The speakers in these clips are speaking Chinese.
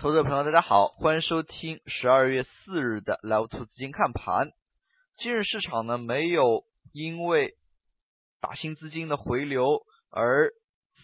投资者朋友，大家好，欢迎收听十二月四日的 Live 兔资金看盘。今日市场呢，没有因为打新资金的回流而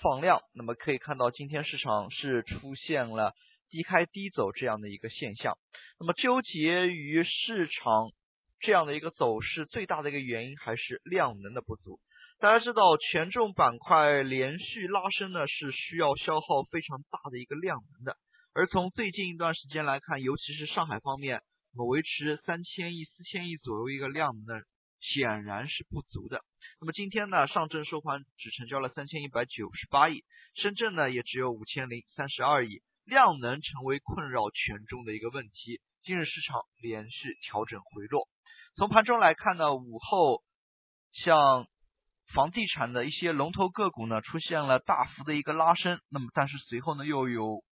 放量，那么可以看到今天市场是出现了低开低走这样的一个现象。那么纠结于市场这样的一个走势，最大的一个原因还是量能的不足。大家知道，权重板块连续拉升呢，是需要消耗非常大的一个量能的。而从最近一段时间来看，尤其是上海方面，那么维持三千亿、四千亿左右一个量呢，显然是不足的。那么今天呢，上证收盘只成交了三千一百九十八亿，深圳呢也只有五千零三十二亿，量能成为困扰权重的一个问题。今日市场连续调整回落。从盘中来看呢，午后像房地产的一些龙头个股呢，出现了大幅的一个拉升，那么但是随后呢又有。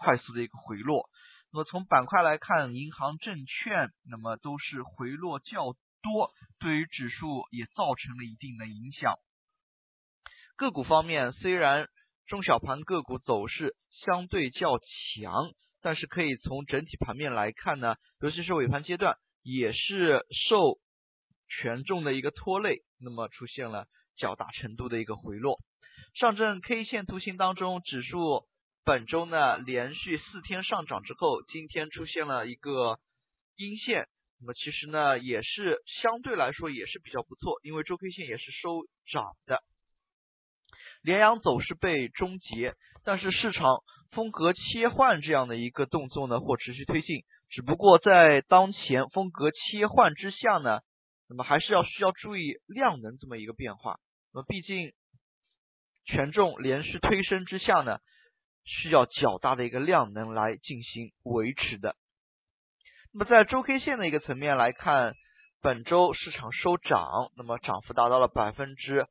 快速的一个回落，那么从板块来看，银行、证券，那么都是回落较多，对于指数也造成了一定的影响。个股方面，虽然中小盘个股走势相对较强，但是可以从整体盘面来看呢，尤其是尾盘阶段，也是受权重的一个拖累，那么出现了较大程度的一个回落。上证 K 线图形当中，指数。本周呢，连续四天上涨之后，今天出现了一个阴线，那么其实呢，也是相对来说也是比较不错，因为周 K 线也是收涨的，连阳走势被终结，但是市场风格切换这样的一个动作呢，或持续推进，只不过在当前风格切换之下呢，那么还是要需要注意量能这么一个变化，那么毕竟权重连续推升之下呢。需要较大的一个量能来进行维持的。那么在周 K 线的一个层面来看，本周市场收涨，那么涨幅达到了百分之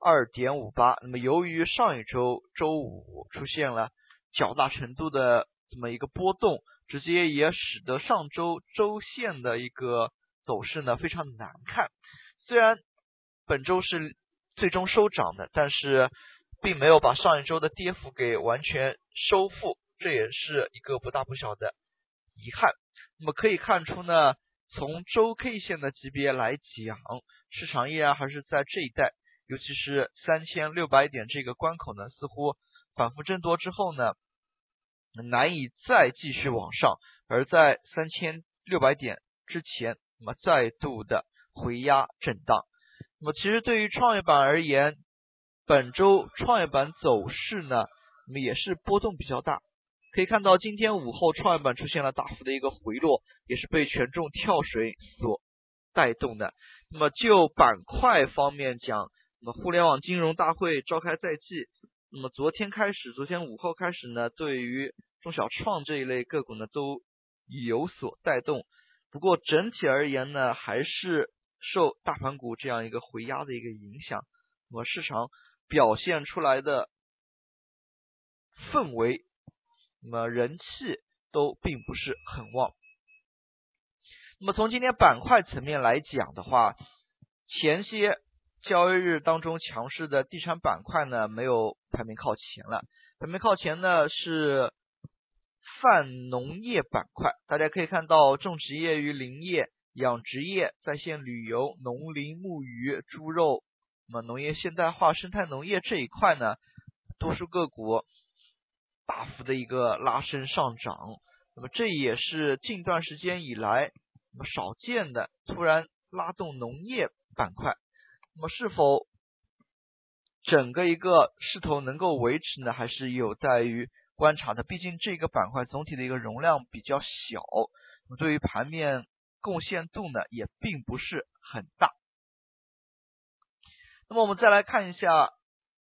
二点五八。那么由于上一周周五出现了较大程度的这么一个波动，直接也使得上周周线的一个走势呢非常难看。虽然本周是最终收涨的，但是。并没有把上一周的跌幅给完全收复，这也是一个不大不小的遗憾。那么可以看出呢，从周 K 线的级别来讲，市场依然还是在这一带，尤其是三千六百点这个关口呢，似乎反复争夺之后呢，难以再继续往上，而在三千六百点之前，那么再度的回压震荡。那么其实对于创业板而言，本周创业板走势呢，那么也是波动比较大。可以看到，今天午后创业板出现了大幅的一个回落，也是被权重跳水所带动的。那么就板块方面讲，那么互联网金融大会召开在即，那么昨天开始，昨天午后开始呢，对于中小创这一类个股呢都有所带动。不过整体而言呢，还是受大盘股这样一个回压的一个影响，那么市场。表现出来的氛围，那么人气都并不是很旺。那么从今天板块层面来讲的话，前些交易日当中强势的地产板块呢，没有排名靠前了。排名靠前的是泛农业板块。大家可以看到，种植业与林业、养殖业、在线旅游、农林牧渔、猪肉。那么农业现代化、生态农业这一块呢，多数个股大幅的一个拉升上涨，那么这也是近段时间以来那么少见的突然拉动农业板块。那么是否整个一个势头能够维持呢？还是有待于观察的。毕竟这个板块总体的一个容量比较小，那么对于盘面贡献度呢也并不是很大。那么我们再来看一下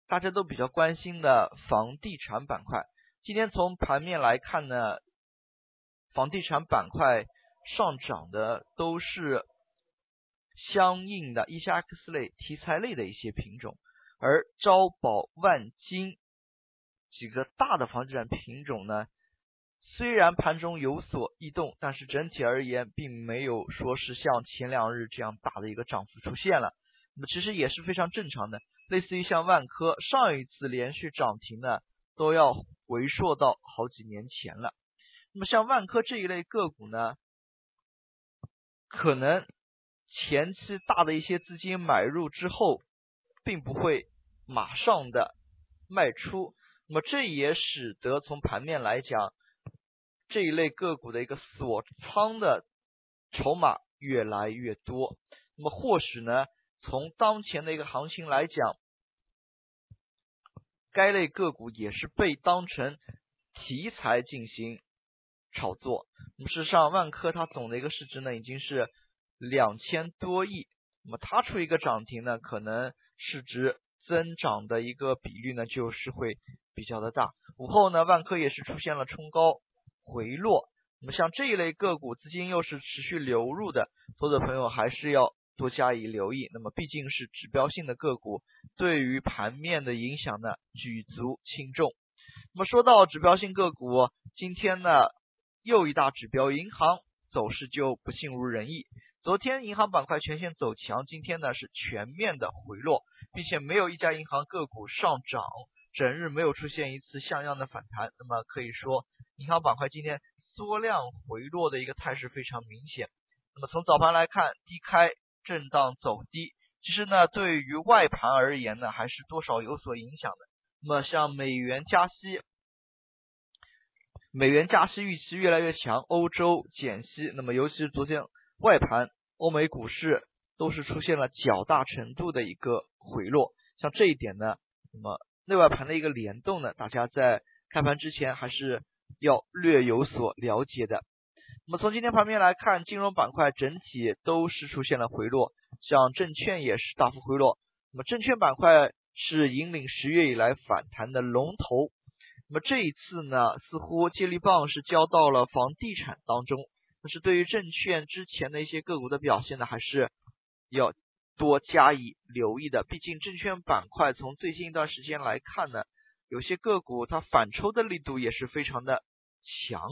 大家都比较关心的房地产板块。今天从盘面来看呢，房地产板块上涨的都是相应的一些 X 类题材类的一些品种，而招宝、万金几个大的房地产品种呢，虽然盘中有所异动，但是整体而言并没有说是像前两日这样大的一个涨幅出现了。那么其实也是非常正常的，类似于像万科上一次连续涨停呢，都要回溯到好几年前了。那么像万科这一类个股呢，可能前期大的一些资金买入之后，并不会马上的卖出，那么这也使得从盘面来讲，这一类个股的一个锁仓的筹码越来越多。那么或许呢，从当前的一个行情来讲，该类个股也是被当成题材进行炒作。那么事实上，万科它总的一个市值呢已经是两千多亿，那么它出一个涨停呢，可能市值增长的一个比率呢就是会比较的大。午后呢，万科也是出现了冲高回落。那么像这一类个股，资金又是持续流入的，投资者朋友还是要。多加以留意，那么毕竟是指标性的个股，对于盘面的影响呢举足轻重。那么说到指标性个股，今天呢又一大指标银行走势就不尽如人意。昨天银行板块全线走强，今天呢是全面的回落，并且没有一家银行个股上涨，整日没有出现一次像样的反弹。那么可以说，银行板块今天缩量回落的一个态势非常明显。那么从早盘来看，低开。震荡走低，其实呢，对于外盘而言呢，还是多少有所影响的。那么像美元加息，美元加息预期越来越强，欧洲减息，那么尤其是昨天外盘，欧美股市都是出现了较大程度的一个回落。像这一点呢，那么内外盘的一个联动呢，大家在开盘之前还是要略有所了解的。那么从今天盘面来看，金融板块整体都是出现了回落，像证券也是大幅回落。那么证券板块是引领十月以来反弹的龙头。那么这一次呢，似乎接力棒是交到了房地产当中。但是对于证券之前的一些个股的表现呢，还是要多加以留意的。毕竟证券板块从最近一段时间来看呢，有些个股它反抽的力度也是非常的强。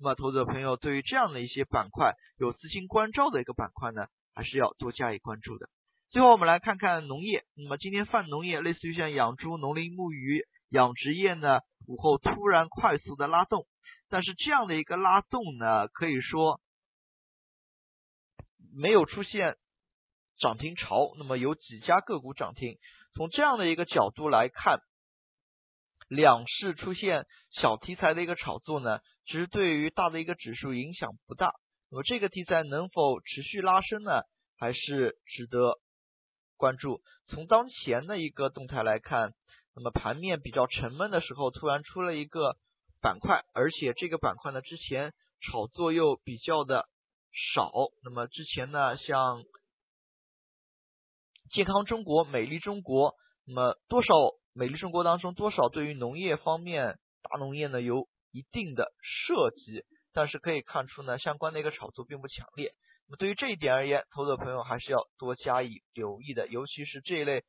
那么，投资者朋友对于这样的一些板块有资金关照的一个板块呢，还是要多加以关注的。最后，我们来看看农业。那么，今天泛农业类似于像养猪、农林牧渔、养殖业呢，午后突然快速的拉动，但是这样的一个拉动呢，可以说没有出现涨停潮。那么，有几家个股涨停。从这样的一个角度来看。两市出现小题材的一个炒作呢，其实对于大的一个指数影响不大。那么这个题材能否持续拉升呢？还是值得关注。从当前的一个动态来看，那么盘面比较沉闷的时候，突然出了一个板块，而且这个板块呢之前炒作又比较的少。那么之前呢，像健康中国、美丽中国，那么多少？美丽中国当中多少对于农业方面大农业呢有一定的涉及，但是可以看出呢相关的一个炒作并不强烈。那么对于这一点而言，投资者朋友还是要多加以留意的，尤其是这一类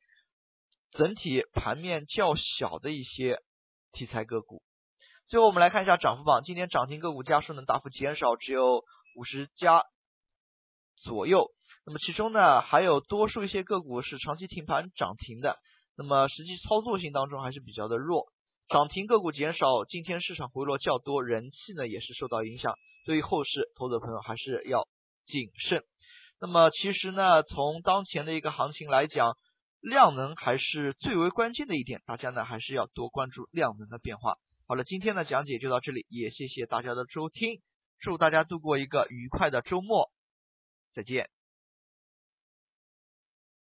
整体盘面较小的一些题材个股。最后我们来看一下涨幅榜，今天涨停个股家数呢大幅减少，只有五十家左右。那么其中呢还有多数一些个股是长期停盘涨停的。那么实际操作性当中还是比较的弱，涨停个股减少，今天市场回落较多，人气呢也是受到影响。对于后市，投资朋友还是要谨慎。那么其实呢，从当前的一个行情来讲，量能还是最为关键的一点，大家呢还是要多关注量能的变化。好了，今天的讲解就到这里，也谢谢大家的收听，祝大家度过一个愉快的周末，再见。